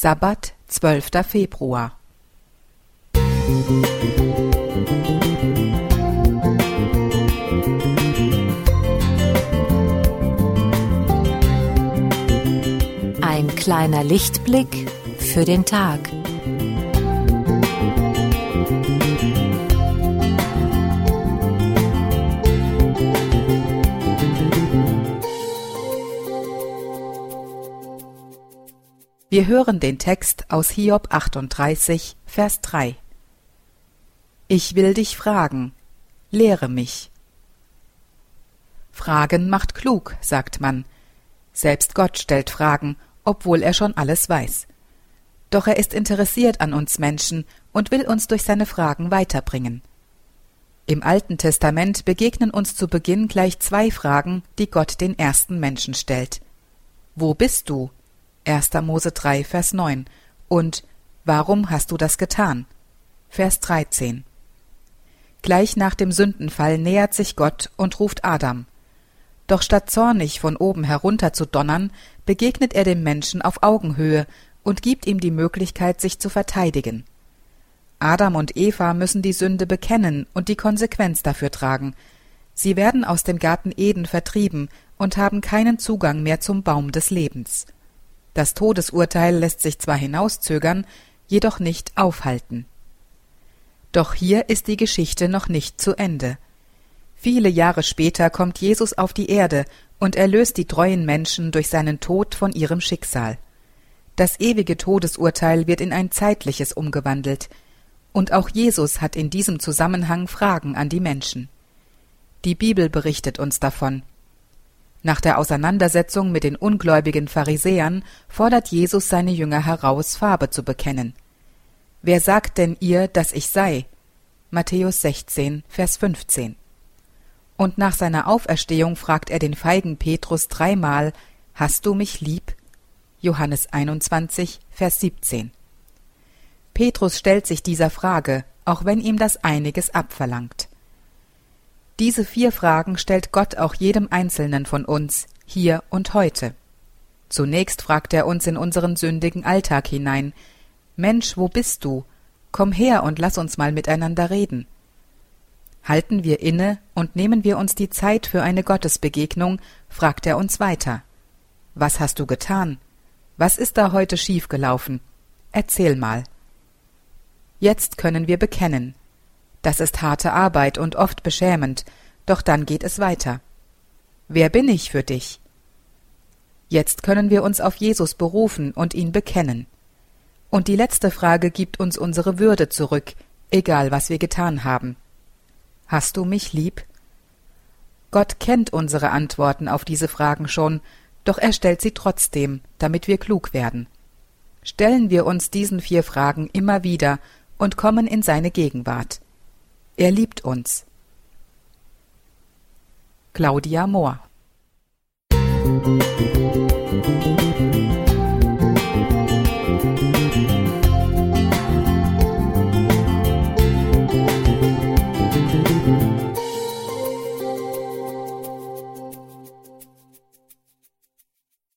Sabbat, 12. Februar. Ein kleiner Lichtblick für den Tag. Wir hören den Text aus Hiob 38, Vers 3. Ich will dich fragen, lehre mich. Fragen macht klug, sagt man. Selbst Gott stellt Fragen, obwohl er schon alles weiß. Doch er ist interessiert an uns Menschen und will uns durch seine Fragen weiterbringen. Im Alten Testament begegnen uns zu Beginn gleich zwei Fragen, die Gott den ersten Menschen stellt. Wo bist du? 1. Mose 3, Vers 9 und Warum hast du das getan? Vers 13. Gleich nach dem Sündenfall nähert sich Gott und ruft Adam. Doch statt zornig von oben herunter zu donnern, begegnet er dem Menschen auf Augenhöhe und gibt ihm die Möglichkeit, sich zu verteidigen. Adam und Eva müssen die Sünde bekennen und die Konsequenz dafür tragen. Sie werden aus dem Garten Eden vertrieben und haben keinen Zugang mehr zum Baum des Lebens. Das Todesurteil lässt sich zwar hinauszögern, jedoch nicht aufhalten. Doch hier ist die Geschichte noch nicht zu Ende. Viele Jahre später kommt Jesus auf die Erde und erlöst die treuen Menschen durch seinen Tod von ihrem Schicksal. Das ewige Todesurteil wird in ein zeitliches umgewandelt, und auch Jesus hat in diesem Zusammenhang Fragen an die Menschen. Die Bibel berichtet uns davon. Nach der Auseinandersetzung mit den ungläubigen Pharisäern fordert Jesus seine Jünger heraus, Farbe zu bekennen. Wer sagt denn ihr, dass ich sei? Matthäus 16, Vers 15. Und nach seiner Auferstehung fragt er den feigen Petrus dreimal, Hast du mich lieb? Johannes 21, Vers 17. Petrus stellt sich dieser Frage, auch wenn ihm das einiges abverlangt. Diese vier Fragen stellt Gott auch jedem Einzelnen von uns, hier und heute. Zunächst fragt er uns in unseren sündigen Alltag hinein Mensch, wo bist du? Komm her und lass uns mal miteinander reden. Halten wir inne und nehmen wir uns die Zeit für eine Gottesbegegnung, fragt er uns weiter. Was hast du getan? Was ist da heute schiefgelaufen? Erzähl mal. Jetzt können wir bekennen, das ist harte Arbeit und oft beschämend, doch dann geht es weiter. Wer bin ich für dich? Jetzt können wir uns auf Jesus berufen und ihn bekennen. Und die letzte Frage gibt uns unsere Würde zurück, egal was wir getan haben. Hast du mich lieb? Gott kennt unsere Antworten auf diese Fragen schon, doch er stellt sie trotzdem, damit wir klug werden. Stellen wir uns diesen vier Fragen immer wieder und kommen in seine Gegenwart. Er liebt uns. Claudia Mohr Musik